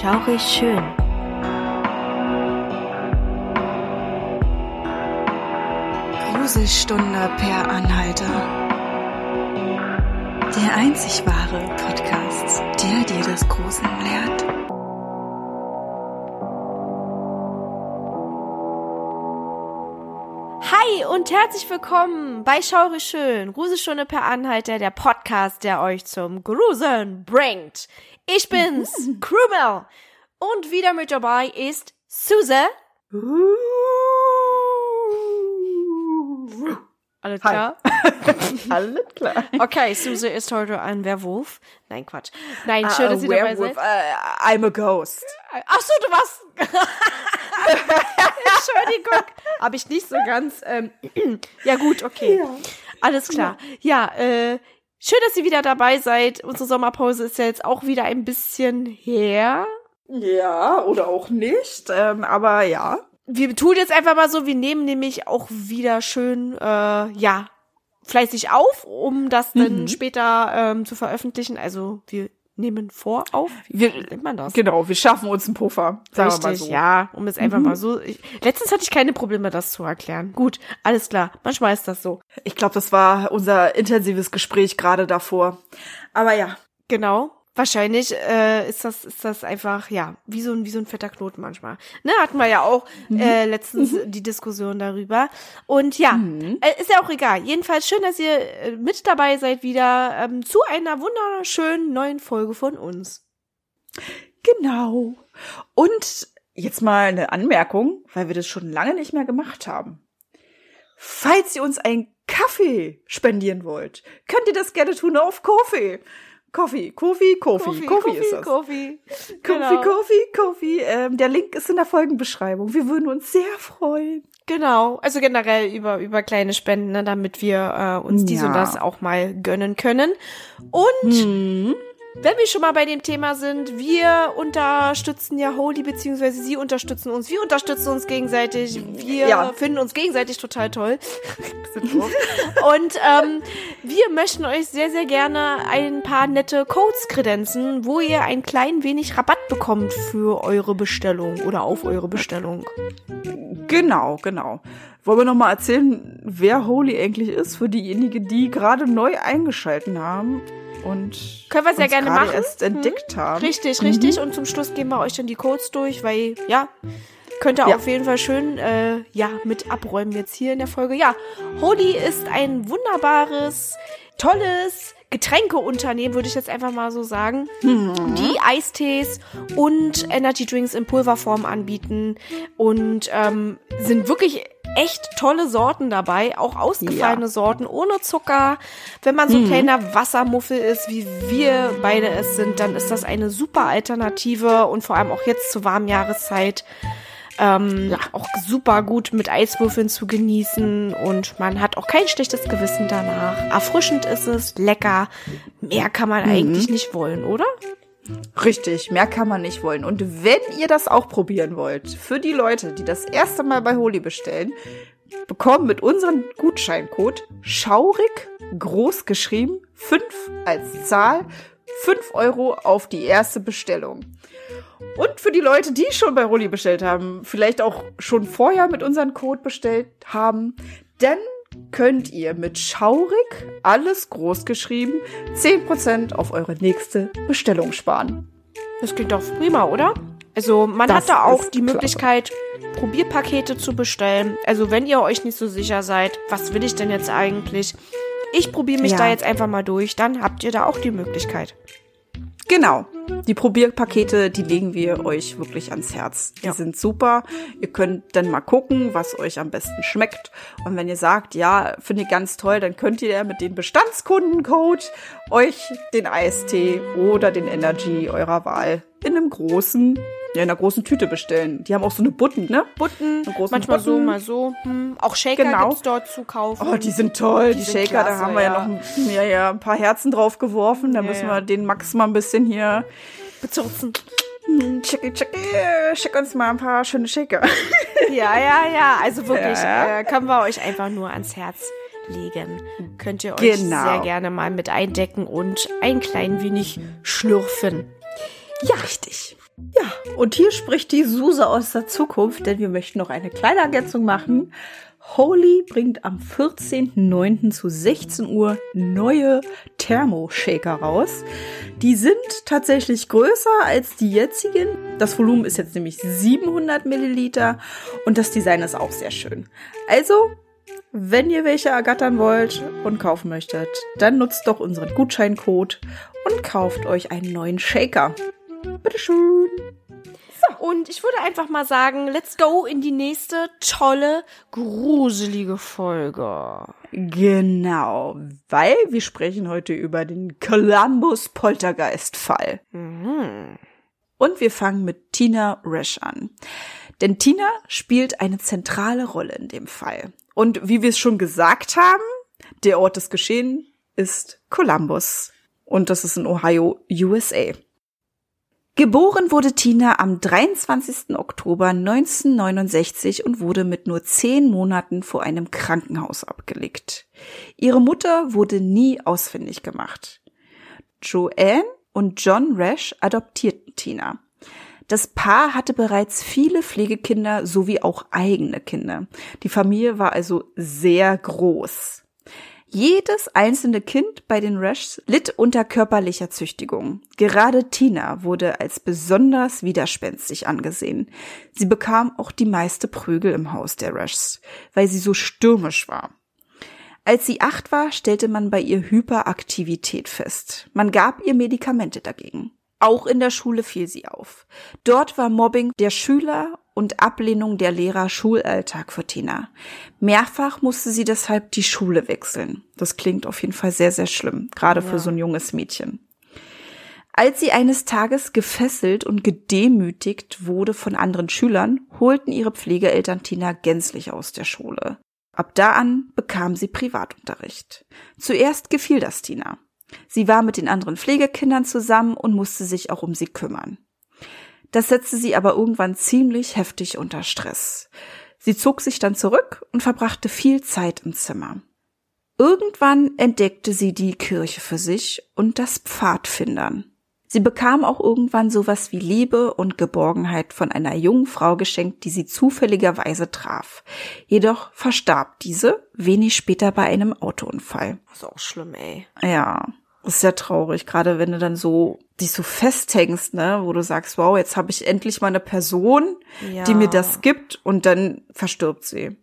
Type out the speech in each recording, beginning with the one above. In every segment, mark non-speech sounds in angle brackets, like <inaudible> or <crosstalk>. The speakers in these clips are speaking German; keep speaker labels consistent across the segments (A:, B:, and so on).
A: Schaurig schön.
B: Gruselstunde per Anhalter. Der einzig wahre Podcast, der dir das Gruseln lehrt.
A: Hi und herzlich willkommen bei Schaurig schön. Gruselstunde per Anhalter, der Podcast, der euch zum Gruseln bringt. Ich bin's, Krümel. Und wieder mit dabei ist Suse. Alles klar? <laughs>
C: Alles klar.
A: Okay, Suse ist heute ein Werwolf. Nein, Quatsch. Nein, schön,
C: Ah,
A: dass ihr dabei seid.
C: Äh, I'm a ghost.
A: Ach so, du warst. <laughs> Entschuldigung. Habe ich nicht so ganz. Ähm, <clears throat> ja, gut, okay. Alles klar. Ja, äh, schön, dass ihr wieder dabei seid. Unsere Sommerpause ist ja jetzt auch wieder ein bisschen her.
C: Ja, oder auch nicht. Ähm, aber ja.
A: Wir tun jetzt einfach mal so, wir nehmen nämlich auch wieder schön, äh, ja, fleißig auf, um das dann
C: Mhm.
A: später ähm, zu veröffentlichen. Also wir nehmen vor auf. Wie
C: Wir-
A: nennt man das?
C: Genau, wir schaffen uns einen Puffer. Sagen wir mal
A: Richtig,
C: so.
A: ja, um es einfach mal so. Ich, letztens hatte ich keine Probleme, das zu erklären. Gut, alles klar. Manchmal ist das so.
C: Ich glaube, das war unser intensives Gespräch gerade davor. Aber ja.
A: Genau. Wahrscheinlich äh, ist das ist das einfach ja wie so ein wie so ein fetter Knoten manchmal. Ne hatten wir ja auch äh, letztens die Diskussion darüber und ja äh, ist ja auch egal. Jedenfalls schön, dass ihr äh, mit dabei seid wieder ähm, zu einer wunderschönen neuen Folge von uns.
C: Genau. Und jetzt mal eine Anmerkung, weil wir das schon lange nicht mehr gemacht haben. Falls ihr uns einen Kaffee spendieren wollt, könnt ihr das gerne tun auf Kofi. Kofi, Kofi, Kofi, Kofi ist das.
A: Kofi.
C: Kofi,
A: Genau.
C: Kofi, Kofi. Ähm, der Link ist in der Folgenbeschreibung. Wir würden uns sehr freuen.
A: Genau, also generell über, über kleine Spenden, ne, damit wir äh, uns dies
C: Ja.
A: und das auch mal gönnen können. Und
C: Hm.
A: Wenn wir schon mal bei dem Thema sind, wir unterstützen ja Holy, beziehungsweise sie unterstützen uns, wir unterstützen uns gegenseitig, wir
C: Ja.
A: finden uns gegenseitig total toll. <laughs> Und ähm, wir möchten euch sehr, sehr gerne ein paar nette Codes kredenzen, wo ihr ein klein wenig Rabatt bekommt für eure Bestellung oder auf eure Bestellung.
C: Genau, genau. Wollen wir noch mal erzählen, wer Holy eigentlich ist für diejenigen, die gerade neu eingeschalten haben und
A: Können wir sehr
C: uns
A: gerne machen.
C: erst entdeckt haben.
A: Richtig, richtig. Und zum Schluss geben wir euch dann die Codes durch, weil, ja, könnt ihr
C: Ja.
A: auf jeden Fall schön, äh, ja, mit abräumen jetzt hier in der Folge. Ja, Holy ist ein wunderbares, tolles Getränkeunternehmen, würde ich jetzt einfach mal so sagen, die Eistees und Energy Drinks in Pulverform anbieten und ähm, sind wirklich echt tolle Sorten dabei, auch ausgefallene
C: Ja.
A: Sorten ohne Zucker. Wenn man so ein kleiner Wassermuffel ist, wie wir beide es sind, dann ist das eine super Alternative und vor allem auch jetzt zur warmen Jahreszeit ähm, auch super gut mit Eiswürfeln zu genießen und man hat auch kein schlechtes Gewissen danach. Erfrischend ist es, lecker. Mehr kann man eigentlich nicht wollen, oder?
C: Richtig, mehr kann man nicht wollen. Und wenn ihr das auch probieren wollt, für die Leute, die das erste Mal bei Holy bestellen, bekommen mit unserem Gutscheincode schaurig groß geschrieben 5 als Zahl 5 Euro auf die erste Bestellung. Und für die Leute, die schon bei Holy bestellt haben, vielleicht auch schon vorher mit unserem Code bestellt haben, dann könnt ihr mit schaurig alles groß geschrieben 10% auf eure nächste Bestellung sparen.
A: Das klingt doch prima, oder? Also man
C: Das
A: hat da auch die
C: klasse.
A: Möglichkeit, Probierpakete zu bestellen. Also wenn ihr euch nicht so sicher seid, was will ich denn jetzt eigentlich? Ich probiere mich
C: Ja.
A: da jetzt einfach mal durch, dann habt ihr da auch die Möglichkeit.
C: Genau. Die Probierpakete, die legen wir euch wirklich ans Herz. Die
A: Ja.
C: sind super. Ihr könnt dann mal gucken, was euch am besten schmeckt. Und wenn ihr sagt, ja, finde ich ganz toll, dann könnt ihr mit dem Bestandskundencode euch den Eistee oder den Energy eurer Wahl in einem großen, ja, in einer großen Tüte bestellen. Die haben auch so eine Butten, ne?
A: Butten, manchmal so,
C: Butten.
A: mal so. Hm. Auch Shaker
C: Genau.
A: gibt's dort zu kaufen.
C: Oh, die sind toll, die,
A: sind
C: Shaker,
A: klasse,
C: da haben wir ja,
A: ja.
C: noch ein, ja, ja, ein paar Herzen drauf geworfen. Da
A: Ja,
C: müssen wir den Max mal ein bisschen hier
A: bezurzen.
C: Chicki, chicki, schick uns mal ein paar schöne Shaker. <laughs>
A: Ja, ja, ja. Also wirklich, äh, können wir euch einfach nur ans Herz legen. Könnt ihr euch
C: Genau.
A: sehr gerne mal mit eindecken und ein klein wenig schlürfen.
C: Ja, richtig. Ja, und hier spricht die Suse aus der Zukunft, denn wir möchten noch eine kleine Ergänzung machen. Holy bringt am 14.09. zu 16 Uhr neue Thermoshaker raus. Die sind tatsächlich größer als die jetzigen. Das Volumen ist jetzt nämlich 700 Milliliter und das Design ist auch sehr schön. Also, wenn ihr welche ergattern wollt und kaufen möchtet, dann nutzt doch unseren Gutscheincode und kauft euch einen neuen Shaker. Bitteschön.
A: Und ich würde einfach mal sagen, let's go in die nächste tolle, gruselige Folge.
C: Genau, weil wir sprechen heute über den Columbus Poltergeist Fall.
A: Mhm.
C: Und wir fangen mit Tina Resch an. Denn Tina spielt eine zentrale Rolle in dem Fall. Und wie wir es schon gesagt haben, der Ort des Geschehens ist Columbus. Und das ist in Ohio, USA. Geboren wurde Tina am 23. Oktober 1969 und wurde mit nur zehn Monaten vor einem Krankenhaus abgelegt. Ihre Mutter wurde nie ausfindig gemacht. Joanne und John Rash adoptierten Tina. Das Paar hatte bereits viele Pflegekinder sowie auch eigene Kinder. Die Familie war also sehr groß. Jedes einzelne Kind bei den Rashs litt unter körperlicher Züchtigung. Gerade Tina wurde als besonders widerspenstig angesehen. Sie bekam auch die meiste Prügel im Haus der Rashs, weil sie so stürmisch war. Als sie acht war, stellte man bei ihr Hyperaktivität fest. Man gab ihr Medikamente dagegen. Auch in der Schule fiel sie auf. Dort war Mobbing der Schüler und Ablehnung der Lehrer Schulalltag für Tina. Mehrfach musste sie deshalb die Schule wechseln. Das klingt auf jeden Fall sehr, sehr schlimm, gerade ja. für so ein junges Mädchen. Als sie eines Tages gefesselt und gedemütigt wurde von anderen Schülern, holten ihre Pflegeeltern Tina gänzlich aus der Schule. Ab da an bekam sie Privatunterricht. Zuerst gefiel das Tina. Sie war mit den anderen Pflegekindern zusammen und musste sich auch um sie kümmern. Das setzte sie aber irgendwann ziemlich heftig unter Stress. Sie zog sich dann zurück und verbrachte viel Zeit im Zimmer. Irgendwann entdeckte sie die Kirche für sich und das Pfadfindern. Sie bekam auch irgendwann sowas wie Liebe und Geborgenheit von einer jungen Frau geschenkt, die sie zufälligerweise traf. Jedoch verstarb diese wenig später bei einem Autounfall.
A: Das ist auch schlimm, ey.
C: Ja. Das ist ja traurig, gerade wenn du dann so dich so festhängst, ne, wo du sagst, wow, jetzt habe ich endlich mal eine Person, ja. die mir das gibt und dann verstirbt sie.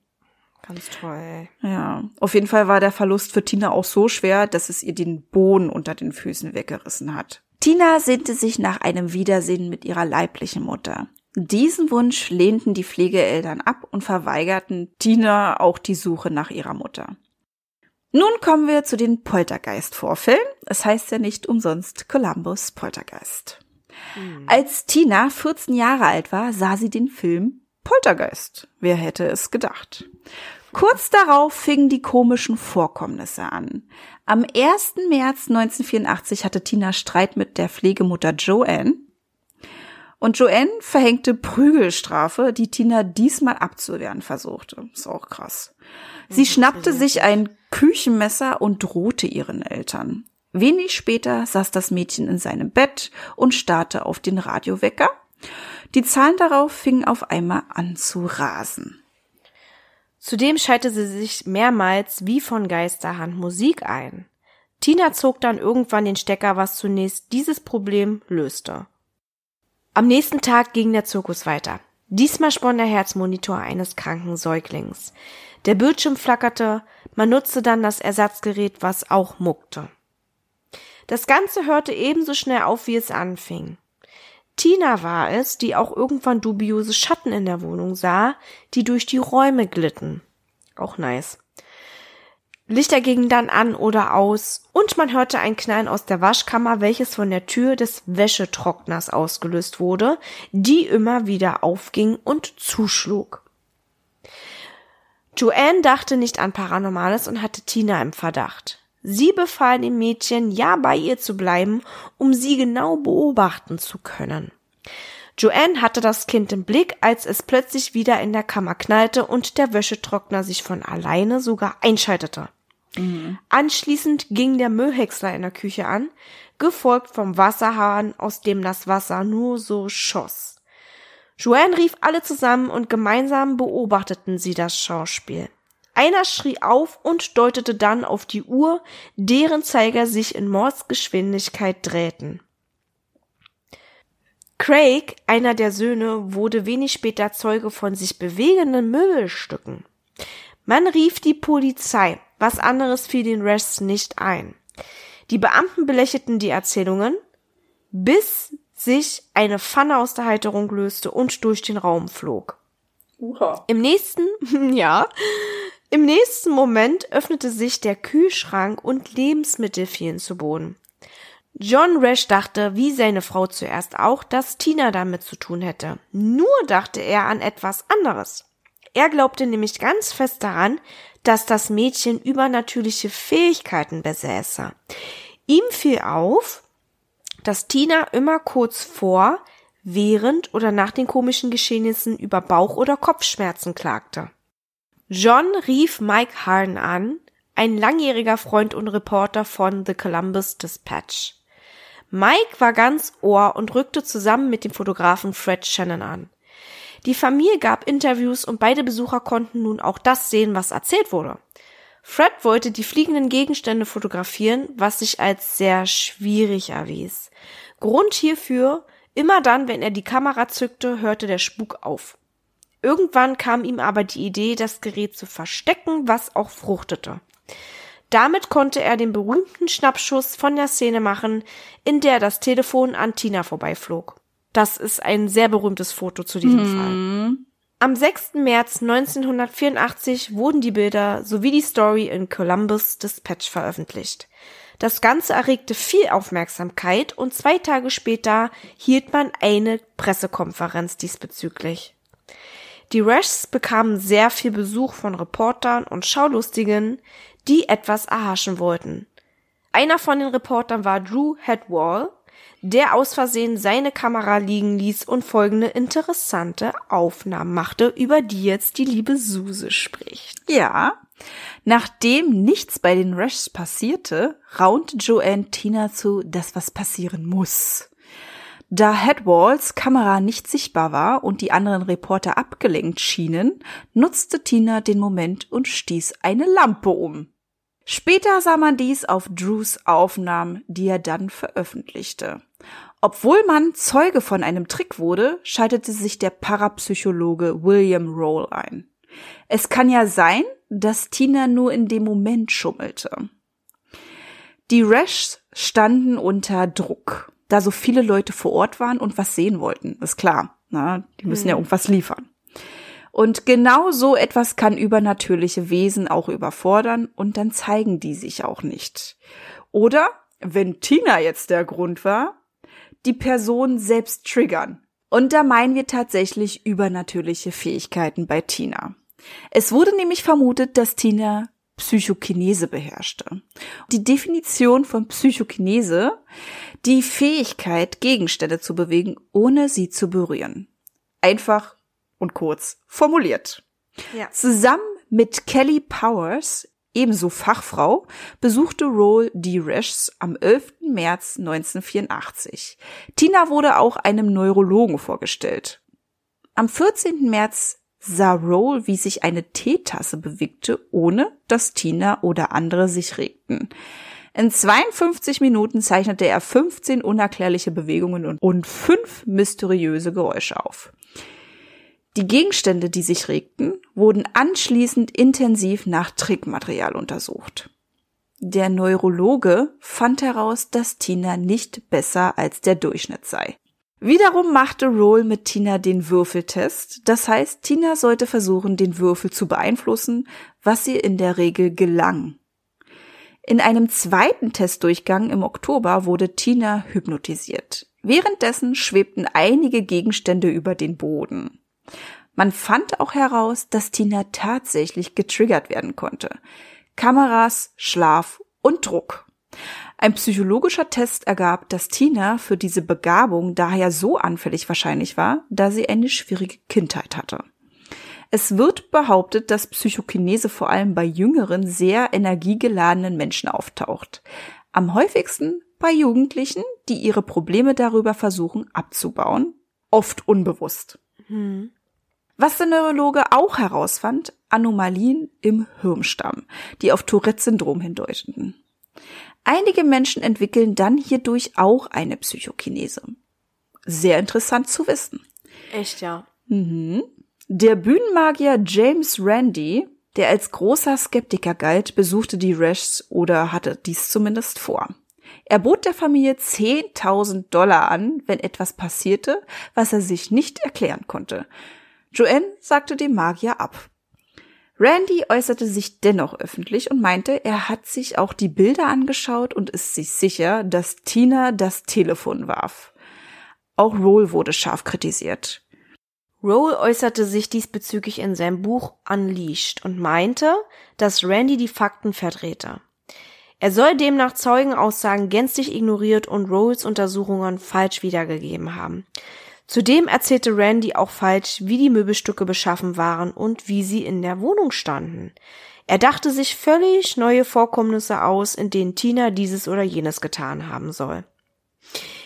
A: Ganz toll.
C: Ja, auf jeden Fall war der Verlust für Tina auch so schwer, dass es ihr den Boden unter den Füßen weggerissen hat. Tina sehnte sich nach einem Wiedersehen mit ihrer leiblichen Mutter. Diesen Wunsch lehnten die Pflegeeltern ab und verweigerten Tina auch die Suche nach ihrer Mutter. Nun kommen wir zu den Poltergeist-Vorfällen. Es heißt ja nicht umsonst Columbus Poltergeist. Mhm. Als Tina 14 Jahre alt war, sah sie den Film Poltergeist. Wer hätte es gedacht? Kurz darauf fingen die komischen Vorkommnisse an. Am 1. März 1984 hatte Tina Streit mit der Pflegemutter Joanne. Und Joanne verhängte Prügelstrafe, die Tina diesmal abzuwehren versuchte. Ist auch krass. Sie schnappte sich ein Küchenmesser und drohte ihren Eltern. Wenig später saß das Mädchen in seinem Bett und starrte auf den Radiowecker. Die Zahlen darauf fingen auf einmal an zu rasen.
A: Zudem schaltete sie sich mehrmals wie von Geisterhand Musik ein. Tina zog dann irgendwann den Stecker, was zunächst dieses Problem löste. Am nächsten Tag ging der Zirkus weiter. Diesmal spann der Herzmonitor eines kranken Säuglings. Der Bildschirm flackerte, man nutzte dann das Ersatzgerät, was auch muckte. Das Ganze hörte ebenso schnell auf, wie es anfing. Tina war es, die auch irgendwann dubiose Schatten in der Wohnung sah, die durch die Räume glitten. Auch nice. Lichter gingen dann an oder aus und man hörte ein Knallen aus der Waschkammer, welches von der Tür des Wäschetrockners ausgelöst wurde, die immer wieder aufging und zuschlug. Joanne dachte nicht an Paranormales und hatte Tina im Verdacht. Sie befahl dem Mädchen, ja bei ihr zu bleiben, um sie genau beobachten zu können. Joanne hatte das Kind im Blick, als es plötzlich wieder in der Kammer knallte und der Wäschetrockner sich von alleine sogar einschaltete. Anschließend ging der Müllhäcksler in der Küche an, gefolgt vom Wasserhahn, aus dem das Wasser nur so schoss. Joanne rief alle zusammen und gemeinsam beobachteten sie das Schauspiel. Einer schrie auf und deutete dann auf die Uhr, deren Zeiger sich in Mordsgeschwindigkeit drehten. Craig, einer der Söhne, wurde wenig später Zeuge von sich bewegenden Möbelstücken. Man rief die Polizei, was anderes fiel den Rests nicht ein. Die Beamten belächelten die Erzählungen, bis sich eine Pfanne aus der Halterung löste und durch den Raum flog.
C: Uha.
A: Im nächsten, <laughs> ja, im nächsten Moment öffnete sich der Kühlschrank und Lebensmittel fielen zu Boden. John Rash dachte, wie seine Frau zuerst auch, dass Tina damit zu tun hätte. Nur dachte er an etwas anderes. Er glaubte nämlich ganz fest daran, dass das Mädchen übernatürliche Fähigkeiten besäße. Ihm fiel auf, dass Tina immer kurz vor, während oder nach den komischen Geschehnissen über Bauch- oder Kopfschmerzen klagte. John rief Mike Harn an, ein langjähriger Freund und Reporter von The Columbus Dispatch. Mike war ganz Ohr und rückte zusammen mit dem Fotografen Fred Shannon an. Die Familie gab Interviews und beide Besucher konnten nun auch das sehen, was erzählt wurde. Fred wollte die fliegenden Gegenstände fotografieren, was sich als sehr schwierig erwies. Grund hierfür, immer dann, wenn er die Kamera zückte, hörte der Spuk auf. Irgendwann kam ihm aber die Idee, das Gerät zu verstecken, was auch fruchtete. Damit konnte er den berühmten Schnappschuss von der Szene machen, in der das Telefon an Tina vorbeiflog. Das ist ein sehr berühmtes Foto zu diesem
C: Mhm.
A: Fall. Am 6. März 1984 wurden die Bilder sowie die Story in Columbus Dispatch veröffentlicht. Das Ganze erregte viel Aufmerksamkeit und zwei Tage später hielt man eine Pressekonferenz diesbezüglich. Die Rashs bekamen sehr viel Besuch von Reportern und Schaulustigen, die etwas erhaschen wollten. Einer von den Reportern war Drew Headwall, der aus Versehen seine Kamera liegen ließ und folgende interessante Aufnahmen machte, über die jetzt die liebe Suse spricht.
C: Ja. Nachdem nichts bei den Rashs passierte, raunte Joanne Tina zu, dass was passieren muss. Da Headwalls Kamera nicht sichtbar war und die anderen Reporter abgelenkt schienen, nutzte Tina den Moment und stieß eine Lampe um. Später sah man dies auf Drews Aufnahmen, die er dann veröffentlichte. Obwohl man Zeuge von einem Trick wurde, schaltete sich der Parapsychologe William Roll ein. Es kann ja sein, dass Tina nur in dem Moment schummelte. Die Rashs standen unter Druck, da so viele Leute vor Ort waren und was sehen wollten. Ist klar, na, die müssen ja irgendwas liefern. Und genau so etwas kann übernatürliche Wesen auch überfordern und dann zeigen die sich auch nicht. Oder, wenn Tina jetzt der Grund war, die Person selbst triggern. Und da meinen wir tatsächlich übernatürliche Fähigkeiten bei Tina. Es wurde nämlich vermutet, dass Tina Psychokinese beherrschte. Die Definition von Psychokinese, die Fähigkeit, Gegenstände zu bewegen, ohne sie zu berühren. Einfach und kurz formuliert.
A: Ja.
C: Zusammen mit Kelly Powers, ebenso Fachfrau, besuchte Roll die Rashs am 11. März 1984. Tina wurde auch einem Neurologen vorgestellt. Am 14. März sah Roll, wie sich eine Teetasse bewegte, ohne dass Tina oder andere sich regten. In 52 Minuten zeichnete er 15 unerklärliche Bewegungen und- und fünf mysteriöse Geräusche auf. Die Gegenstände, die sich regten, wurden anschließend intensiv nach Trickmaterial untersucht. Der Neurologe fand heraus, dass Tina nicht besser als der Durchschnitt sei. Wiederum machte Roll mit Tina den Würfeltest. Das heißt, Tina sollte versuchen, den Würfel zu beeinflussen, was ihr in der Regel gelang. In einem zweiten Testdurchgang im Oktober wurde Tina hypnotisiert. Währenddessen schwebten einige Gegenstände über den Boden. Man fand auch heraus, dass Tina tatsächlich getriggert werden konnte. Kameras, Schlaf und Druck. Ein psychologischer Test ergab, dass Tina für diese Begabung daher so anfällig wahrscheinlich war, da sie eine schwierige Kindheit hatte. Es wird behauptet, dass Psychokinese vor allem bei jüngeren, sehr energiegeladenen Menschen auftaucht. Am häufigsten bei Jugendlichen, die ihre Probleme darüber versuchen abzubauen, oft unbewusst.
A: Hm.
C: Was der Neurologe auch herausfand, Anomalien im Hirnstamm, die auf Tourette-Syndrom hindeuteten. Einige Menschen entwickeln dann hierdurch auch eine Psychokinese. Sehr interessant zu wissen.
A: Echt, ja.
C: Mhm. Der Bühnenmagier James Randi, der als großer Skeptiker galt, besuchte die Rashs oder hatte dies zumindest vor. Er bot der Familie 10.000 Dollar an, wenn etwas passierte, was er sich nicht erklären konnte. Joanne sagte dem Magier ab. Randy äußerte sich dennoch öffentlich und meinte, er hat sich auch die Bilder angeschaut und ist sich sicher, dass Tina das Telefon warf. Auch Roll wurde scharf kritisiert.
A: Roll äußerte sich diesbezüglich in seinem Buch Unleashed und meinte, dass Randy die Fakten verdrehte. Er soll demnach Zeugenaussagen gänzlich ignoriert und Rolls Untersuchungen falsch wiedergegeben haben. Zudem erzählte Randy auch falsch, wie die Möbelstücke beschaffen waren und wie sie in der Wohnung standen. Er dachte sich völlig neue Vorkommnisse aus, in denen Tina dieses oder jenes getan haben soll.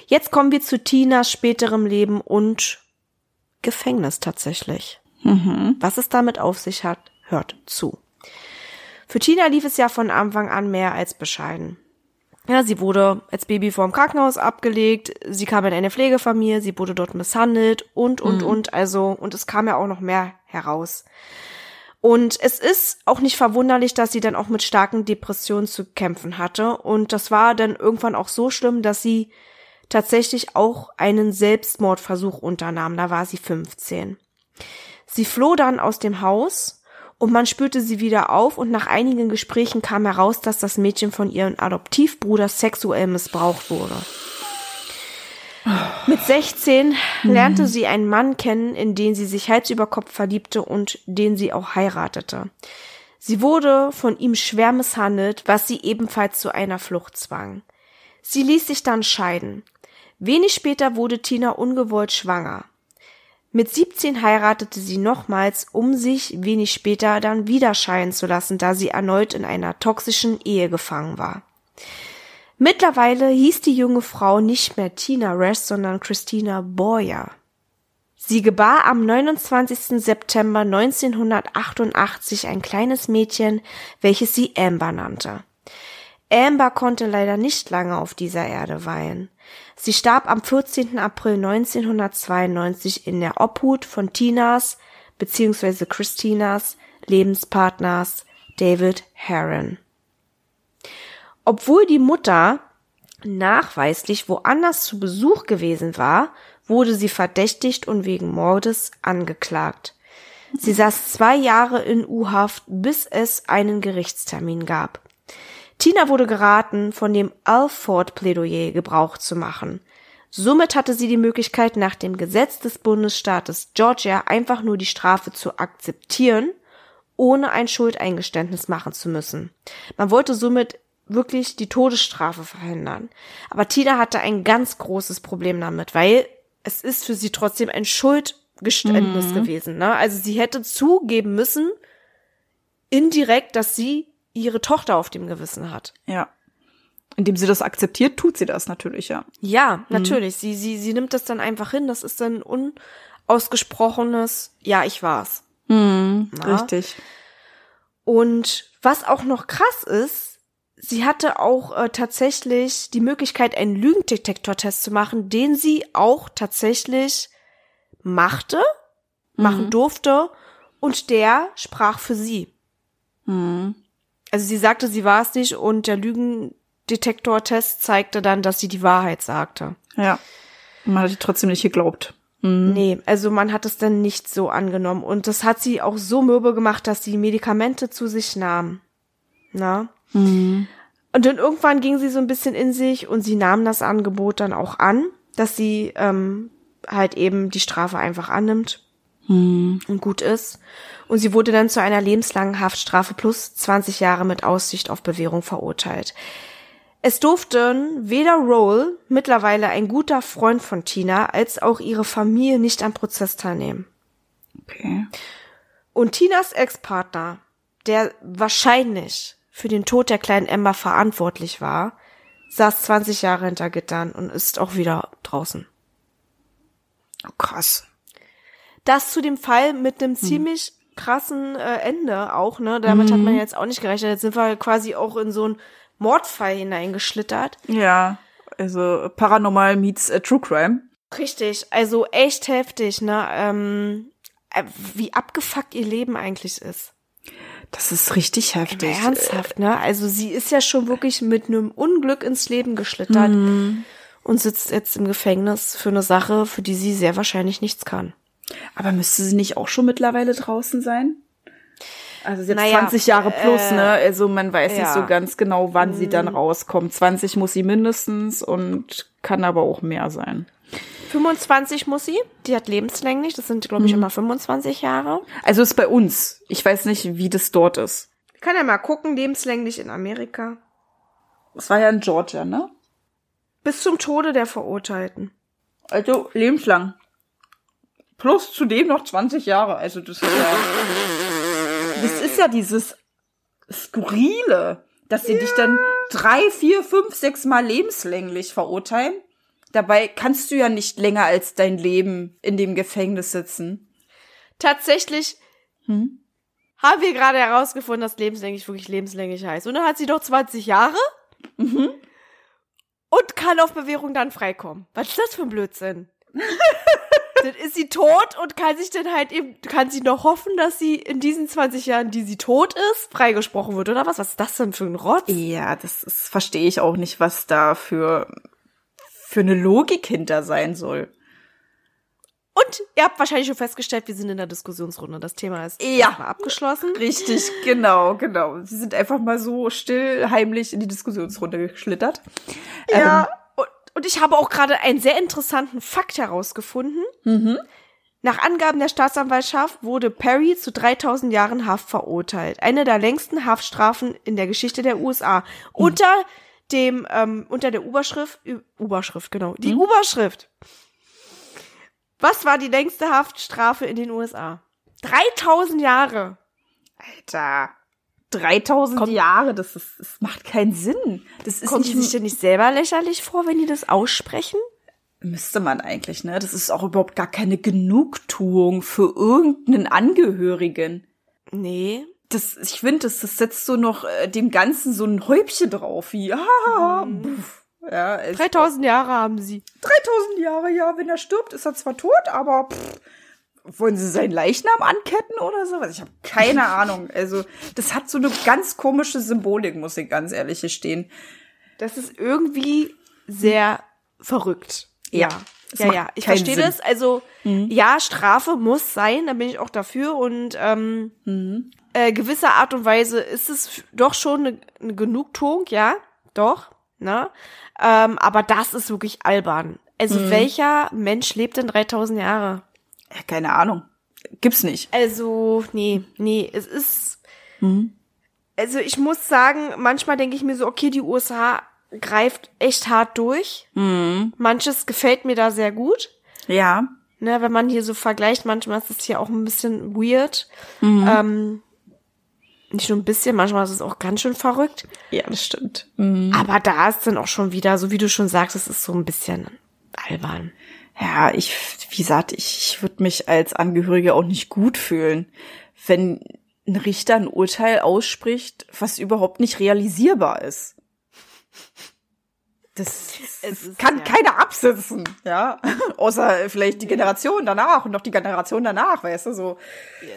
A: Jetzt kommen wir zu Tinas späterem Leben und Gefängnis tatsächlich.
C: Mhm.
A: Was es damit auf sich hat, hört zu. Für Tina lief es ja von Anfang an mehr als bescheiden. Ja, sie wurde als Baby vorm Krankenhaus abgelegt, sie kam in eine Pflegefamilie, sie wurde dort misshandelt und, und,
C: Mhm.
A: und, also, und es kam ja auch noch mehr heraus. Und es ist auch nicht verwunderlich, dass sie dann auch mit starken Depressionen zu kämpfen hatte. Und das war dann irgendwann auch so schlimm, dass sie tatsächlich auch einen Selbstmordversuch unternahm. Da war sie 15. Sie floh dann aus dem Haus und man spürte sie wieder auf und nach einigen Gesprächen kam heraus, dass das Mädchen von ihrem Adoptivbruder sexuell missbraucht wurde. Mit 16 lernte sie einen Mann kennen, in den sie sich Hals über Kopf verliebte und den sie auch heiratete. Sie wurde von ihm schwer misshandelt, was sie ebenfalls zu einer Flucht zwang. Sie ließ sich dann scheiden. Wenig später wurde Tina ungewollt schwanger. Mit 17 heiratete sie nochmals, um sich wenig später dann wieder scheiden zu lassen, da sie erneut in einer toxischen Ehe gefangen war. Mittlerweile hieß die junge Frau nicht mehr Tina Rash, sondern Christina Boyer. Sie gebar am 29. September 1988 ein kleines Mädchen, welches sie Amber nannte. Amber konnte leider nicht lange auf dieser Erde weilen. Sie starb am 14. April 1992 in der Obhut von Tinas bzw. Christinas Lebenspartners David Heron. Obwohl die Mutter nachweislich woanders zu Besuch gewesen war, wurde sie verdächtigt und wegen Mordes angeklagt. Sie saß zwei Jahre in U-Haft, bis es einen Gerichtstermin gab. Tina wurde geraten, von dem Alford-Plädoyer Gebrauch zu machen. Somit hatte sie die Möglichkeit, nach dem Gesetz des Bundesstaates Georgia einfach nur die Strafe zu akzeptieren, ohne ein Schuldeingeständnis machen zu müssen. Man wollte somit wirklich die Todesstrafe verhindern. Aber Tina hatte ein ganz großes Problem damit, weil es ist für sie trotzdem ein Schuldgeständnis
C: Mhm.
A: gewesen. Ne? Also sie hätte zugeben müssen, indirekt, dass sie ihre Tochter auf dem Gewissen hat.
C: Ja. Indem sie das akzeptiert, tut sie das natürlich, ja.
A: Ja, natürlich. Sie, sie, sie nimmt das dann einfach hin. Das ist dann unausgesprochenes, ja, ich war's. Na?
C: Richtig.
A: Und was auch noch krass ist, sie hatte auch äh, tatsächlich die Möglichkeit, einen Lügendetektortest zu machen, den sie auch tatsächlich machte, machen durfte und der sprach für sie.
C: Mhm.
A: Also sie sagte, sie war es nicht und der Lügendetektortest zeigte dann, dass sie die Wahrheit sagte.
C: Ja. Man hat die trotzdem nicht geglaubt. Mhm.
A: Nee, also man hat es dann nicht so angenommen. Und das hat sie auch so mürbe gemacht, dass sie Medikamente zu sich nahm. Na?
C: Mhm.
A: Und dann irgendwann ging sie so ein bisschen in sich und sie nahm das Angebot dann auch an, dass sie ähm, halt eben die Strafe einfach annimmt
C: Mhm.
A: und gut ist. Und sie wurde dann zu einer lebenslangen Haftstrafe plus 20 Jahre mit Aussicht auf Bewährung verurteilt. Es durften weder Roll, mittlerweile ein guter Freund von Tina, als auch ihre Familie nicht am Prozess teilnehmen.
C: Okay.
A: Und Tinas Ex-Partner, der wahrscheinlich für den Tod der kleinen Emma verantwortlich war, saß 20 Jahre hinter Gittern und ist auch wieder draußen.
C: Oh, krass.
A: Das zu dem Fall mit einem ziemlich krassen äh, Ende auch, ne? Damit hat man jetzt auch nicht gerechnet. Jetzt sind wir quasi auch in so einen Mordfall hineingeschlittert.
C: Ja, also Paranormal meets äh, True Crime.
A: Richtig, also echt heftig, ne? Ähm, äh, wie abgefuckt ihr Leben eigentlich ist.
C: Das ist richtig heftig.
A: Aber ernsthaft, ne? Also sie ist ja schon wirklich mit einem Unglück ins Leben geschlittert und sitzt jetzt im Gefängnis für eine Sache, für die sie sehr wahrscheinlich nichts kann.
C: Aber müsste sie nicht auch schon mittlerweile draußen sein? Also jetzt
A: Naja,
C: 20 Jahre plus,
A: äh,
C: ne? Also man weiß nicht
A: ja.
C: so ganz genau, wann sie dann rauskommt. 20 muss sie mindestens und kann aber auch mehr sein.
A: 25 muss sie, die hat lebenslänglich, das sind glaube ich immer 25 Jahre.
C: Also ist bei uns. Ich weiß nicht, wie das dort ist.
A: Ich kann ja mal gucken, lebenslänglich in Amerika.
C: Es war ja in Georgia, ne?
A: Bis zum Tode der Verurteilten.
C: Also lebenslang. Plus zudem noch 20 Jahre. Also das ist ja. Das ist ja dieses Skurrile, dass sie dich dann drei, vier, fünf, sechs Mal lebenslänglich verurteilen. Dabei kannst du ja nicht länger als dein Leben in dem Gefängnis sitzen.
A: Tatsächlich
C: Hm?
A: haben wir gerade herausgefunden, dass lebenslänglich wirklich lebenslänglich heißt. Und dann hat sie doch 20 Jahre
C: Mhm.
A: und kann auf Bewährung dann freikommen. Was ist das für ein Blödsinn? <laughs> dann ist sie tot und kann sich dann halt eben, kann sie noch hoffen, dass sie in diesen 20 Jahren, die sie tot ist, freigesprochen wird, oder was? Was ist das denn für ein Rotz?
C: Ja, das ist, verstehe ich auch nicht, was da für, für eine Logik hinter sein soll.
A: Und ihr habt wahrscheinlich schon festgestellt, wir sind in der Diskussionsrunde. Das Thema ist
C: Ja.
A: abgeschlossen.
C: Richtig, genau, genau. Sie sind einfach mal so still, heimlich in die Diskussionsrunde geschlittert.
A: Ja. Und, und ich habe auch gerade einen sehr interessanten Fakt herausgefunden. Nach Angaben der Staatsanwaltschaft wurde Perry zu 3000 Jahren Haft verurteilt. Eine der längsten Haftstrafen in der Geschichte der USA. Unter dem, ähm, unter der Überschrift, Überschrift, genau, die Überschrift. Was war die längste Haftstrafe in den USA? 3000 Jahre.
C: Alter. 3000 Jahre, das, ist, das macht keinen Sinn. Das ist
A: Kommt die sich
C: nicht,
A: denn nicht selber lächerlich vor, wenn die das aussprechen?
C: müsste man eigentlich, ne? Das ist auch überhaupt gar keine Genugtuung für irgendeinen Angehörigen.
A: Nee.
C: Das, ich finde, das, das setzt so noch äh, dem Ganzen so ein Häubchen drauf, wie, ah, buff. Ja, es-
A: 3000 Jahre haben sie.
C: 3000 Jahre, ja, wenn er stirbt, ist er zwar tot, aber pff, wollen sie seinen Leichnam anketten oder sowas? Ich habe keine <laughs> Ahnung. Also, das hat so eine ganz komische Symbolik, muss ich ganz ehrlich gestehen.
A: Das ist irgendwie sehr verrückt.
C: Ja,
A: Ja, ja. Ich verstehe
C: Sinn.
A: das. Also, ja, Strafe muss sein, da bin ich auch dafür. Und ähm, äh, gewisser Art und Weise ist es doch schon eine, eine Genugtuung, ja, doch, ne? Ähm, aber das ist wirklich albern. Also, welcher Mensch lebt denn 3000 Jahre?
C: Ja, keine Ahnung. Gibt's nicht.
A: Also, nee, nee, es ist. Also, ich muss sagen, manchmal denke ich mir so, okay, die USA greift echt hart durch. Manches gefällt mir da sehr gut.
C: Ja.
A: Ne, wenn man hier so vergleicht, manchmal ist es hier auch ein bisschen weird. Ähm, nicht nur ein bisschen, manchmal ist es auch ganz schön verrückt.
C: Ja, das stimmt.
A: Aber da ist dann auch schon wieder, so wie du schon sagst, es ist so ein bisschen albern.
C: Ja, ich, wie gesagt, ich, ich würde mich als Angehörige auch nicht gut fühlen, wenn ein Richter ein Urteil ausspricht, was überhaupt nicht realisierbar ist. Das
A: Es ist,
C: kann
A: ja.
C: keiner absitzen, ja. <laughs> Außer vielleicht die Generation danach und noch die Generation danach, weißt du, so.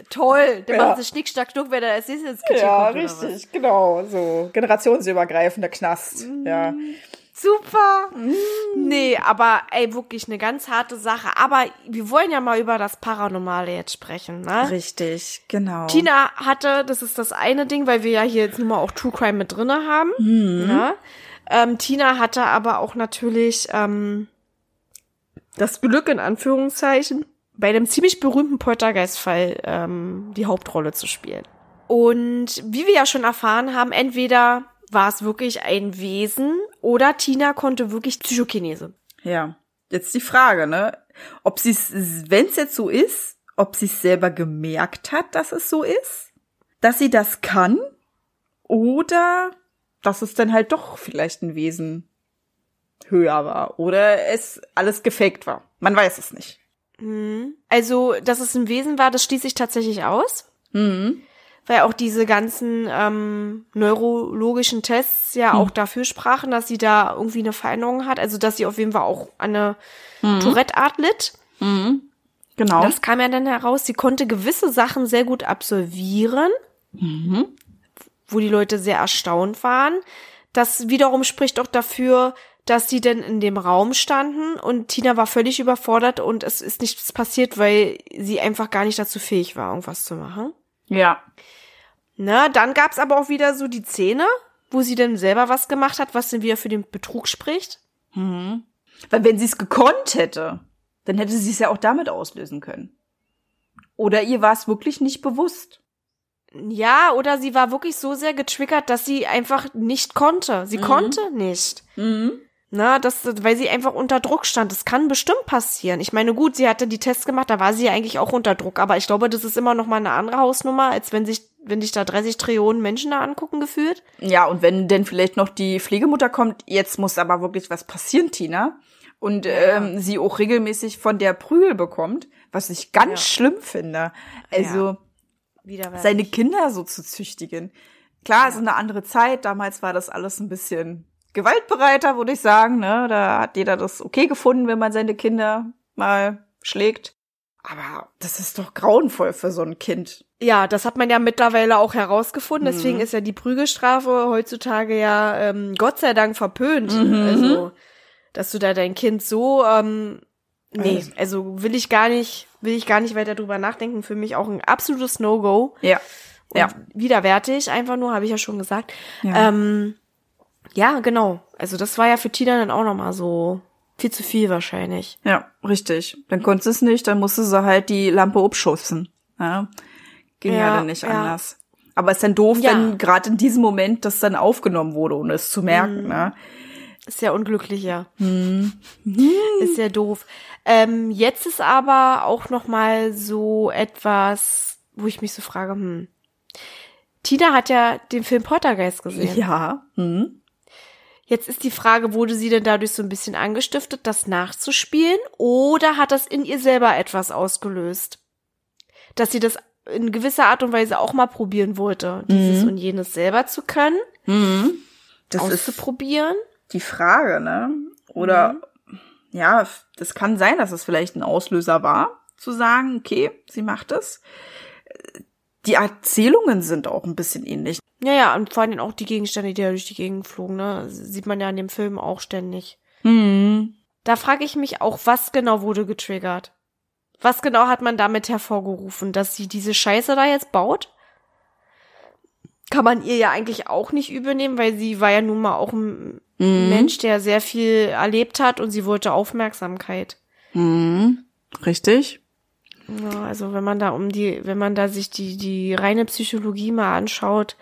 A: Toll, der
C: Ja.
A: macht das Schnick, Schnack, Schnuck, wer da als nächstes ins Kitchen
C: Ja,
A: kommt,
C: richtig, genau, so. Generationsübergreifender Knast, ja.
A: Super. Nee, aber ey, wirklich eine ganz harte Sache. Aber wir wollen ja mal über das Paranormale jetzt sprechen, ne?
C: Richtig, genau.
A: Tina hatte, das ist das eine Ding, weil wir ja hier jetzt nun mal auch True Crime mit drinne haben. Ne? Ähm, Tina hatte aber auch natürlich ähm, das Glück in Anführungszeichen bei einem ziemlich berühmten Poltergeist-Fall ähm, die Hauptrolle zu spielen. Und wie wir ja schon erfahren haben, entweder war es wirklich ein Wesen oder Tina konnte wirklich Psychokinese.
C: Ja, jetzt die Frage, ne? Ob sie es, wenn es jetzt so ist, ob sie es selber gemerkt hat, dass es so ist, dass sie das kann oder dass es dann halt doch vielleicht ein Wesen höher war oder es alles gefaked war. Man weiß es nicht.
A: Also, dass es ein Wesen war, das schließe ich tatsächlich aus.
C: Mhm.
A: Weil auch diese ganzen ähm, neurologischen Tests ja auch dafür sprachen, dass sie da irgendwie eine Veränderung hat. Also, dass sie auf jeden Fall auch eine Tourette-Art litt.
C: Genau.
A: Das kam ja dann heraus. Sie konnte gewisse Sachen sehr gut absolvieren, wo die Leute sehr erstaunt waren. Das wiederum spricht auch dafür, dass sie denn in dem Raum standen und Tina war völlig überfordert und es ist nichts passiert, weil sie einfach gar nicht dazu fähig war, irgendwas zu machen.
C: Ja.
A: Na, dann gab's aber auch wieder so die Szene, wo sie dann selber was gemacht hat, was dann wieder für den Betrug spricht.
C: Weil wenn sie es gekonnt hätte, dann hätte sie es ja auch damit auslösen können. Oder ihr war es wirklich nicht bewusst.
A: Ja, oder sie war wirklich so sehr getriggert, dass sie einfach nicht konnte. Sie konnte nicht. Na, das, weil sie einfach unter Druck stand. Das kann bestimmt passieren. Ich meine, gut, sie hatte die Tests gemacht, da war sie ja eigentlich auch unter Druck. Aber ich glaube, das ist immer noch mal eine andere Hausnummer, als wenn sich, wenn dich da 30 Trillionen Menschen da angucken gefühlt.
C: Ja, und wenn denn vielleicht noch die Pflegemutter kommt, jetzt muss aber wirklich was passieren, Tina. Und ähm, sie auch regelmäßig von der Prügel bekommt, was ich ganz
A: Ja.
C: schlimm finde. Also
A: Wieder
C: seine Kinder so zu züchtigen. Klar, es ist eine andere Zeit. Damals war das alles ein bisschen gewaltbereiter, würde ich sagen. Ne? Da hat jeder das okay gefunden, wenn man seine Kinder mal schlägt. Aber das ist doch grauenvoll für so ein Kind.
A: Ja, das hat man ja mittlerweile auch herausgefunden.
C: Mhm.
A: Deswegen ist ja die Prügelstrafe heutzutage ja ähm, Gott sei Dank verpönt.
C: Mhm.
A: Also, dass du da dein Kind so, ähm, nee, also will ich gar nicht, will ich gar nicht weiter drüber nachdenken. Für mich auch ein absolutes No-Go.
C: Ja.
A: Und
C: Ja.
A: widerwärtig, einfach nur, habe ich ja schon gesagt.
C: Ja.
A: Ähm, ja, genau. Also das war ja für Tina dann auch nochmal so viel zu viel wahrscheinlich.
C: Ja, richtig. Dann konnte es nicht, dann musste sie halt die Lampe abschubsen. Ja. Ging ja,
A: Ja,
C: dann nicht
A: ja.
C: anders. Aber ist dann doof,
A: Ja.
C: wenn gerade in diesem Moment das dann aufgenommen wurde, ohne es zu merken.
A: Mhm.
C: Ne?
A: Ist ja unglücklich, ja.
C: Mhm. <laughs>
A: Ist ja doof. Ähm, jetzt ist aber auch noch mal so etwas, wo ich mich so frage, hm. Tina hat ja den Film Poltergeist gesehen.
C: Ja. Hm.
A: Jetzt ist die Frage, wurde sie denn dadurch so ein bisschen angestiftet, das nachzuspielen? Oder hat das in ihr selber etwas ausgelöst? Dass sie das in gewisser Art und Weise auch mal probieren wollte, dieses und jenes selber zu können,
C: Das ist
A: auszuprobieren.
C: die Frage, ne? Oder
A: Mhm.
C: ja, das kann sein, dass es vielleicht ein Auslöser war, zu sagen, okay, sie macht es. Die Erzählungen sind auch ein bisschen ähnlich.
A: Ja, ja, und vor allem auch die Gegenstände, die da durch die Gegend flogen, ne? Sieht man ja in dem Film auch ständig.
C: Hm.
A: Da frage ich mich auch, was genau wurde getriggert? Was genau hat man damit hervorgerufen, dass sie diese Scheiße da jetzt baut? Kann man ihr ja eigentlich auch nicht übernehmen, weil sie war ja nun mal auch ein Mensch, der sehr viel erlebt hat und sie wollte Aufmerksamkeit.
C: Hm. Richtig.
A: Ja, also wenn man da um die, wenn man da sich die, die reine Psychologie mal anschaut,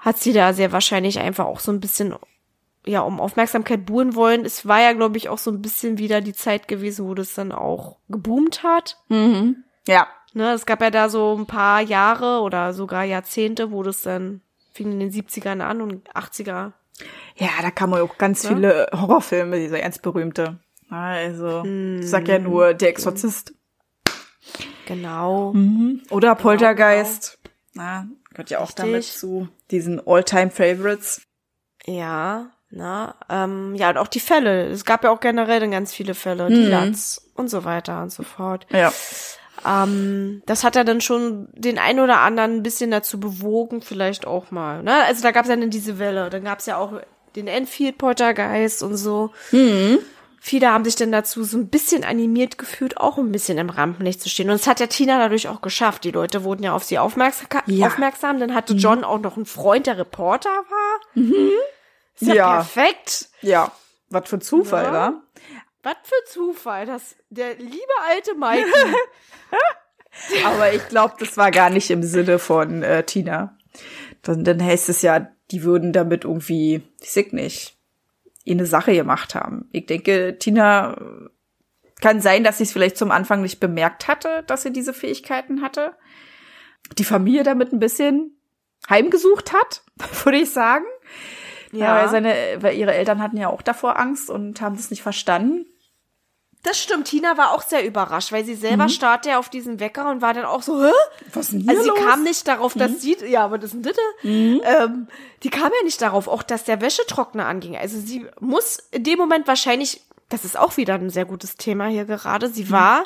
A: hat sie da sehr wahrscheinlich einfach auch so ein bisschen, ja, um Aufmerksamkeit buhren wollen. Es war ja, glaube ich, auch so ein bisschen wieder die Zeit gewesen, wo das dann auch geboomt hat.
C: Mhm. Ja.
A: Ne, es gab ja da so ein paar Jahre oder sogar Jahrzehnte, wo das dann fing in den 70ern an und 80er.
C: Ja, da kann man auch ganz
A: Ne?
C: viele Horrorfilme, diese ganz berühmte. Also, ich sag ja
A: Mhm.
C: nur Der Exorzist.
A: Genau.
C: Oder Poltergeist. Na, gehört ja auch damit
A: Richtig.
C: zu diesen All-Time-Favorites.
A: Ja, na, ähm, ja, und auch die Fälle. Es gab ja auch generell dann ganz viele Fälle, die Latz und so weiter und so fort.
C: Ja.
A: Ähm, das hat ja dann schon den einen oder anderen ein bisschen dazu bewogen, vielleicht auch mal. Ne? Also da gab es ja dann diese Welle. Dann gab es ja auch den Enfield Poltergeist und so. Viele haben sich dann dazu so ein bisschen animiert gefühlt, auch ein bisschen im Rampenlicht zu stehen. Und es hat ja Tina dadurch auch geschafft. Die Leute wurden ja auf sie aufmerksam.
C: Ja.
A: aufmerksam. Dann hatte John auch noch einen Freund, der Reporter war. Ist ja,
C: Ja.
A: perfekt.
C: Ja. Was für Zufall,
A: Ja.
C: wa?
A: Was für Zufall, dass der liebe alte Mikey. <laughs>
C: Aber ich glaube, das war gar nicht im Sinne von äh, Tina. Dann, dann heißt es ja, die würden damit irgendwie, ich sag nicht, eine Sache gemacht haben. Ich denke, Tina Kann sein, dass sie es vielleicht zum Anfang nicht bemerkt hatte, dass sie diese Fähigkeiten hatte. Die Familie damit ein bisschen heimgesucht hat, <laughs> würde ich sagen. Ja, ja weil, seine, weil ihre Eltern hatten ja auch davor Angst und haben das nicht verstanden.
A: Das stimmt. Tina war auch sehr überrascht, weil sie selber mhm. starrte auf diesen Wecker und war dann auch so, hä?
C: Was ist denn hier
A: Also sie
C: los?
A: kam nicht darauf, dass mhm. sie, ja, aber das ist ein Ditte. Mhm. Ähm, die kam ja nicht darauf, auch dass der Wäschetrockner anging. Also sie muss in dem Moment wahrscheinlich, das ist auch wieder ein sehr gutes Thema hier gerade, sie mhm. war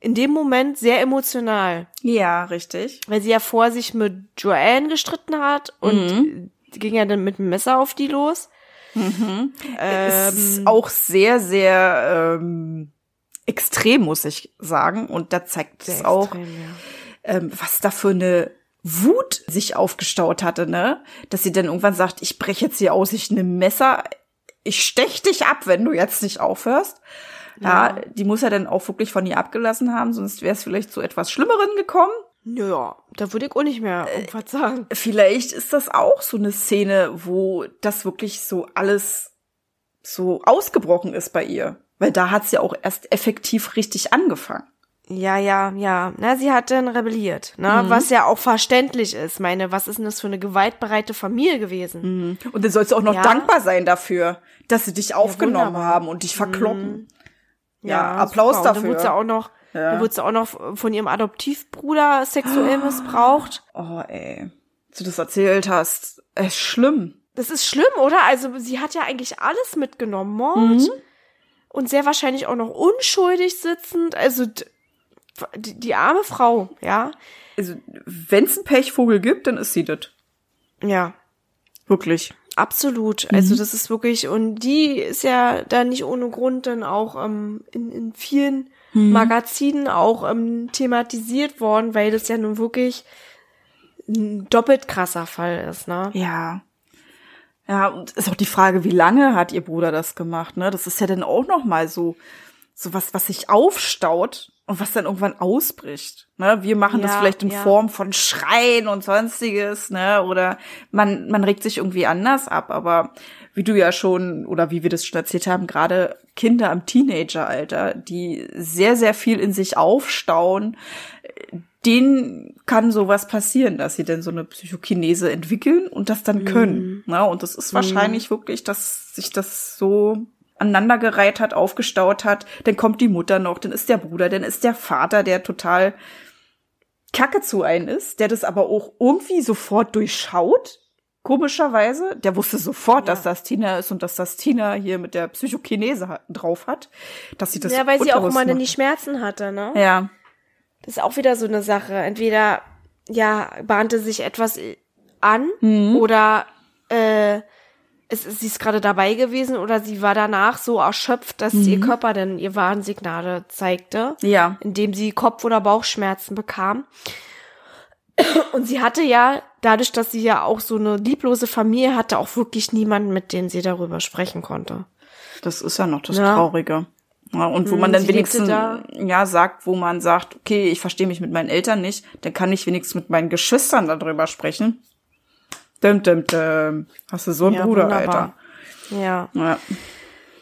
A: in dem Moment sehr emotional.
C: Ja, richtig.
A: Weil sie ja vor sich mit Joanne gestritten hat und mhm. ging ja dann mit dem Messer auf die los.
C: Mhm. Ähm, ist auch sehr, sehr ähm, extrem, muss ich sagen. Und da zeigt es auch, extrem, ja. ähm, was da für eine Wut sich aufgestaut hatte, ne? Dass sie dann irgendwann sagt, ich breche jetzt hier aus, ich nehme Messer, ich stech dich ab, wenn du jetzt nicht aufhörst. Ja, ja die muss er dann auch wirklich von ihr abgelassen haben, sonst wäre es vielleicht zu etwas Schlimmeren gekommen.
A: Ja, da würde ich auch nicht mehr äh, irgendwas sagen.
C: Vielleicht ist das auch so eine Szene, wo das wirklich so alles so ausgebrochen ist bei ihr. Weil da hat sie auch erst effektiv richtig angefangen.
A: Ja, ja, ja. Na, sie hat dann rebelliert, ne? Mhm. Was ja auch verständlich ist. Meine, was ist denn das für eine gewaltbereite Familie gewesen?
C: Mhm. Und dann sollst du auch noch ja. dankbar sein dafür, dass sie dich aufgenommen ja, haben und dich verkloppen. Mhm. Ja, ja, Applaus super. dafür. Und
A: dann wurde sie auch noch ja. Da wurde sie auch noch von ihrem Adoptivbruder sexuell missbraucht.
C: Oh, ey. Als du das erzählt hast. Es ist schlimm.
A: Das ist schlimm, oder? Also sie hat ja eigentlich alles mitgenommen. Mord mhm. und sehr wahrscheinlich auch noch unschuldig sitzend. Also die, die arme Frau, ja.
C: Also wenn es einen Pechvogel gibt, dann ist sie das.
A: Ja.
C: Wirklich.
A: Absolut. Also mhm. das ist wirklich, und die ist ja da nicht ohne Grund dann auch ähm, in, in vielen. Magazinen auch ähm, thematisiert worden, weil das ja nun wirklich ein doppelt krasser Fall ist, ne?
C: Ja. Ja, und ist auch die Frage, wie lange hat ihr Bruder das gemacht, ne? Das ist ja dann auch noch mal so so was, was sich aufstaut und was dann irgendwann ausbricht. Ne? Wir machen ja, das vielleicht in ja. Form von Schreien und sonstiges, ne? Oder man, man regt sich irgendwie anders ab, aber wie du ja schon oder wie wir das schon erzählt haben, gerade Kinder im Teenageralter, die sehr, sehr viel in sich aufstauen, denen kann sowas passieren, dass sie denn so eine Psychokinese entwickeln und das dann können. Mhm. Ne? Und das ist wahrscheinlich mhm. wirklich, dass sich das so aneinandergereiht hat, aufgestaut hat, dann kommt die Mutter noch, dann ist der Bruder, dann ist der Vater, der total Kacke zu einem ist, der das aber auch irgendwie sofort durchschaut Komischerweise, der wusste sofort, ja. dass das Tina ist und dass das Tina hier mit der Psychokinese drauf hat, dass sie das
A: Ja, weil sie auch immer die Schmerzen hatte, ne?
C: Ja.
A: Das ist auch wieder so eine Sache. Entweder, ja, bahnte sich etwas an mhm. oder äh, es, sie ist gerade dabei gewesen oder sie war danach so erschöpft, dass mhm. ihr Körper dann ihr Warnsignale zeigte.
C: Ja.
A: Indem sie Kopf- oder Bauchschmerzen bekam. Und sie hatte ja, dadurch, dass sie ja auch so eine lieblose Familie hatte, auch wirklich niemanden, mit dem sie darüber sprechen konnte.
C: Das ist ja noch das ja. Traurige. Ja, und wo man hm, dann sie wenigstens ja sagt, wo man sagt, okay, ich verstehe mich mit meinen Eltern nicht, dann kann ich wenigstens mit meinen Geschwistern darüber sprechen. Dim, dim, dim. Hast du so einen ja, Bruder, wunderbar.
A: Alter. Ja.
C: ja.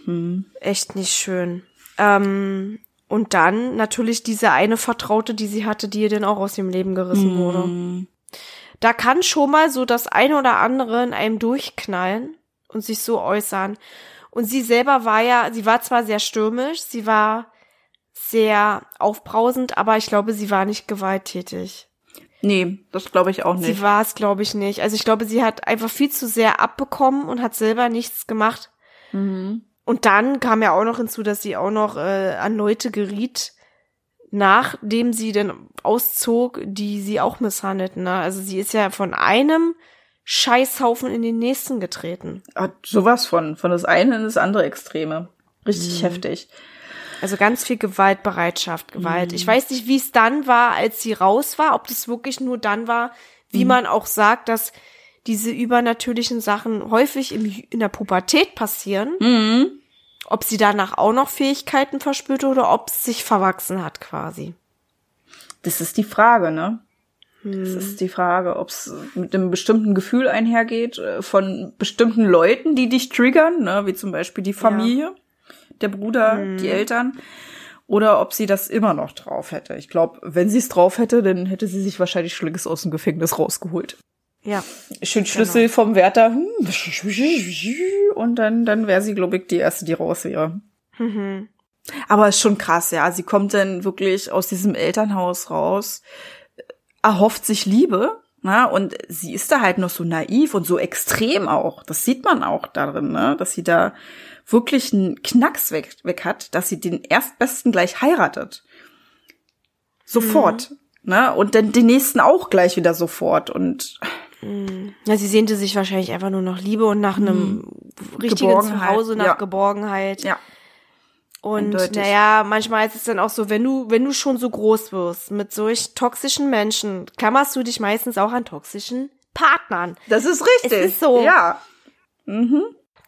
A: Hm. Echt nicht schön. Ähm, und dann natürlich diese eine Vertraute, die sie hatte, die ihr dann auch aus ihrem Leben gerissen mm. wurde. Da kann schon mal so das eine oder andere in einem durchknallen und sich so äußern. Und sie selber war ja, sie war zwar sehr stürmisch, sie war sehr aufbrausend, aber ich glaube, sie war nicht gewalttätig.
C: Nee, das glaube ich auch nicht.
A: Sie war es, glaube ich, nicht. Also ich glaube, sie hat einfach viel zu sehr abbekommen und hat selber nichts gemacht. Mhm. Und dann kam ja auch noch hinzu, dass sie auch noch äh, an Leute geriet, nachdem sie dann auszog, die sie auch misshandelten. Ne? Also sie ist ja von einem Scheißhaufen in den nächsten getreten.
C: Ach, sowas von. Von das eine in das andere Extreme. Richtig mhm. heftig.
A: Also ganz viel Gewaltbereitschaft, Gewalt. Mhm. Ich weiß nicht, wie es dann war, als sie raus war, ob das wirklich nur dann war, wie mhm. man auch sagt, dass diese übernatürlichen Sachen häufig im, in der Pubertät passieren. Mhm. Ob sie danach auch noch Fähigkeiten verspürt oder ob es sich verwachsen hat quasi.
C: Das ist die Frage, ne? Hm. Das ist die Frage, ob es mit einem bestimmten Gefühl einhergeht, äh, von bestimmten Leuten, die dich triggern, ne? wie zum Beispiel die Familie. Ja. Der Bruder,
A: Mhm.
C: die Eltern, oder ob sie das immer noch drauf hätte. Ich glaube, wenn sie es drauf hätte, dann hätte sie sich wahrscheinlich Schlinges aus dem Gefängnis rausgeholt.
A: Ja.
C: Schön Schlüssel vom Wärter hm, und dann, dann wäre sie, glaube ich, die erste, die raus wäre.
A: Mhm.
C: Aber ist schon krass, ja. Sie kommt dann wirklich aus diesem Elternhaus raus, erhofft sich Liebe, ne? Und sie ist da halt noch so naiv und so extrem auch. Das sieht man auch darin, ne? Dass sie da wirklich einen Knacks weg, weg hat, dass sie den Erstbesten gleich heiratet. Sofort. Ne? Und dann den nächsten auch gleich wieder sofort. Und
A: Ja, sie sehnte sich wahrscheinlich einfach nur nach Liebe und nach einem richtigen
C: Mhm. Geborgenheit,
A: Zuhause, nach
C: ja.
A: Geborgenheit.
C: ja,
A: Und
C: eindeutig.
A: naja, manchmal ist es dann auch so, wenn du, wenn du schon so groß wirst mit solch toxischen Menschen, klammerst du dich meistens auch an toxischen Partnern.
C: das ist richtig.
A: Es ist so.
C: Ja.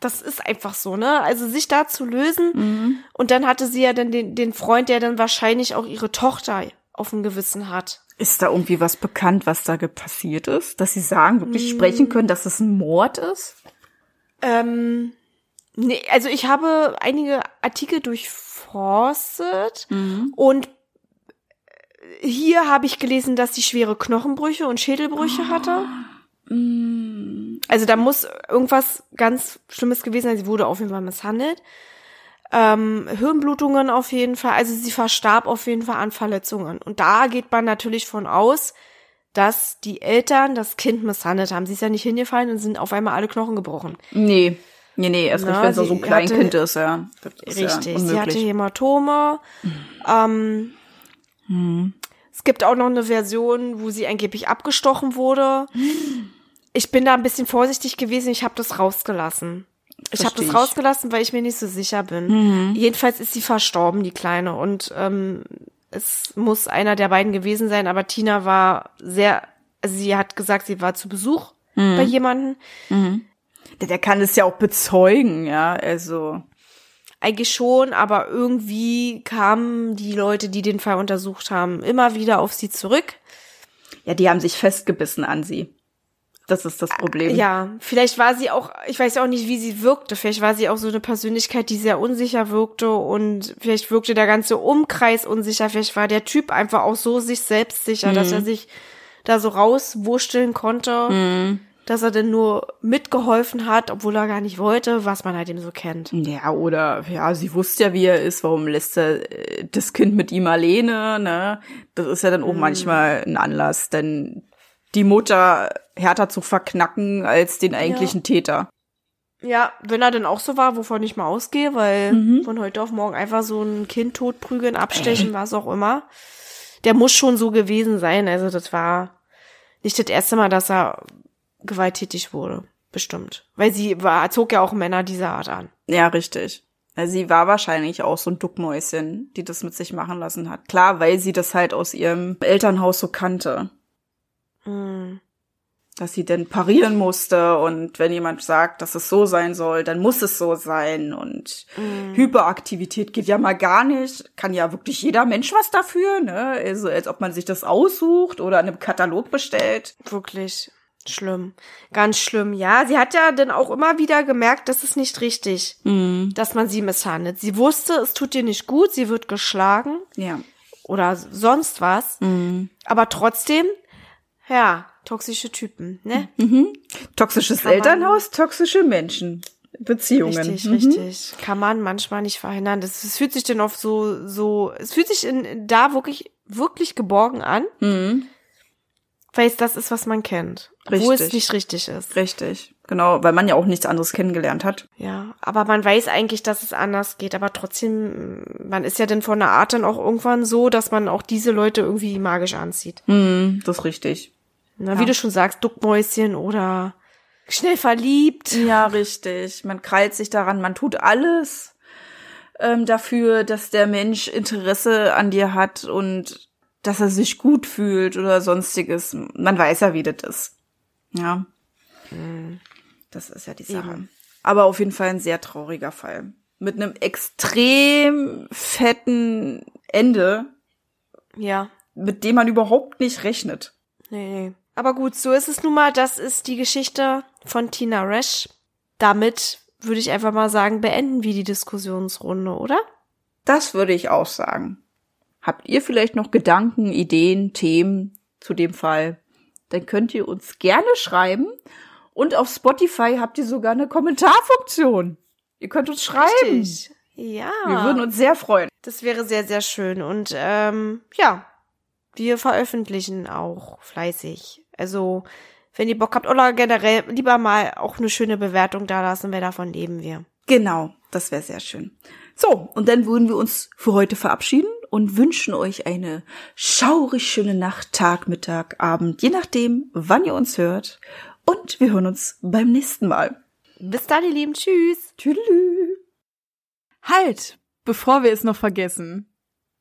A: Das ist einfach so, ne? Also sich da zu lösen.
C: Mhm.
A: Und dann hatte sie ja dann den, den Freund, der dann wahrscheinlich auch ihre Tochter auf dem Gewissen hat.
C: Ist da irgendwie was bekannt, was da passiert ist? Dass sie sagen, wirklich sprechen können, dass es ein Mord ist?
A: Ähm, nee, also ich habe einige Artikel durchforstet und hier habe ich gelesen, dass sie schwere Knochenbrüche und Schädelbrüche hatte. Also da muss irgendwas ganz Schlimmes gewesen sein. Sie wurde auf jeden Fall misshandelt. Ähm, Hirnblutungen auf jeden Fall. Also sie verstarb auf jeden Fall an Verletzungen. Und da geht man natürlich von aus, dass die Eltern das Kind misshandelt haben. Sie ist ja nicht hingefallen und sind auf einmal alle Knochen gebrochen.
C: Nee. Nee, nee, erst recht, wenn es
A: sie
C: so ein Kleinkind ist, ja. Ist
A: Richtig,
C: Ja
A: sie hatte. Hämatome. Ähm,
C: Mhm.
A: Es gibt auch noch eine Version, wo sie angeblich abgestochen wurde. Ich bin da ein bisschen vorsichtig gewesen, ich habe das rausgelassen. Ich habe das rausgelassen, weil ich mir nicht so sicher bin. Jedenfalls ist sie verstorben, die Kleine. Und ähm, es muss einer der beiden gewesen sein, aber Tina war sehr, also sie hat gesagt, sie war zu Besuch bei jemandem.
C: Der, der kann es ja auch bezeugen, ja, also.
A: Eigentlich schon, aber irgendwie kamen die Leute, die den Fall untersucht haben, immer wieder auf sie zurück.
C: Ja, die haben sich festgebissen an sie. Das ist das Problem.
A: Ja, vielleicht war sie auch, ich weiß auch nicht, wie sie wirkte. Vielleicht war sie auch so eine Persönlichkeit, die sehr unsicher wirkte und vielleicht wirkte der ganze Umkreis unsicher. Vielleicht war der Typ einfach auch so sich selbst sicher, dass er sich da so rauswursteln konnte, dass er denn nur mitgeholfen hat, obwohl er gar nicht wollte, was man halt eben so kennt.
C: Ja, oder, ja, sie wusste ja, wie er ist, warum lässt er äh, das Kind mit ihm alleine, ne? Das ist ja dann auch manchmal ein Anlass, denn die Mutter härter zu verknacken als den eigentlichen Täter.
A: Ja, wenn er denn auch so war, wovon ich mal ausgehe, weil von heute auf morgen einfach so ein Kind totprügeln, abstechen, was auch immer. Der muss schon so gewesen sein. Also das war nicht das erste Mal, dass er gewalttätig wurde. Bestimmt. Weil sie war, zog ja auch Männer dieser Art an.
C: Ja, richtig. Also sie war wahrscheinlich auch so ein Duckmäuschen, die das mit sich machen lassen hat. Klar, weil sie das halt aus ihrem Elternhaus so kannte.
A: Hm.
C: dass sie denn parieren musste und wenn jemand sagt, dass es so sein soll, dann muss es so sein und Hyperaktivität geht ja mal gar nicht, kann ja wirklich jeder Mensch was dafür, ne? Also als ob man sich das aussucht oder in einem Katalog bestellt.
A: Wirklich schlimm. Ganz schlimm. Ja, sie hat ja dann auch immer wieder gemerkt, das ist nicht richtig, dass man sie misshandelt. Sie wusste, es tut ihr nicht gut, sie wird geschlagen.
C: Ja.
A: oder sonst was. Aber trotzdem, ja, toxische Typen, ne?
C: Toxisches
A: Kann
C: Elternhaus, toxische Menschen. Beziehungen.
A: Richtig,
C: Mhm.
A: richtig. Kann man manchmal nicht verhindern. Das, es fühlt sich dann oft so, so, es fühlt sich in, da wirklich, wirklich geborgen an,
C: Mhm.
A: weil es das ist, was man kennt. Obwohl es
C: Richtig.
A: nicht richtig ist.
C: Richtig. Genau, weil man ja auch nichts anderes kennengelernt hat.
A: Ja, aber man weiß eigentlich, dass es anders geht. Aber trotzdem, man ist ja dann von der Art dann auch irgendwann so, dass man auch diese Leute irgendwie magisch anzieht.
C: Mhm, das ist richtig.
A: Na, wie du schon sagst, Duckmäuschen oder schnell verliebt.
C: Ja, richtig. Man krallt sich daran, man tut alles ähm, dafür, dass der Mensch Interesse an dir hat und dass er sich gut fühlt oder sonstiges. Man weiß ja, wie das ist. Ja. Das ist ja die Sache.
A: Eben.
C: Aber auf jeden Fall ein sehr trauriger Fall. Mit einem extrem fetten Ende,
A: Ja.
C: mit dem man überhaupt nicht rechnet.
A: Nee, nee. Aber gut, so ist es nun mal. Das ist die Geschichte von Tina Resch. Damit würde ich einfach mal sagen, beenden wir die Diskussionsrunde, oder?
C: Das würde ich auch sagen. Habt ihr vielleicht noch Gedanken, Ideen, Themen zu dem Fall? Dann könnt ihr uns gerne schreiben. Und auf Spotify habt ihr sogar eine Kommentarfunktion. Ihr könnt uns schreiben.
A: Richtig. Ja.
C: Wir würden uns sehr freuen.
A: Das wäre sehr, sehr schön. Und ähm, ja, wir veröffentlichen auch fleißig. Also, wenn ihr Bock habt oder generell lieber mal auch eine schöne Bewertung da lassen, wer davon leben wir.
C: Genau, das wäre sehr schön. So, und dann würden wir uns für heute verabschieden und wünschen euch eine schaurig schöne Nacht, Tag, Mittag, Abend, je nachdem, wann ihr uns hört. Und wir hören uns beim nächsten Mal.
A: Bis dann, ihr Lieben. Tschüss.
C: Tschüss.
D: Halt, bevor wir es noch vergessen.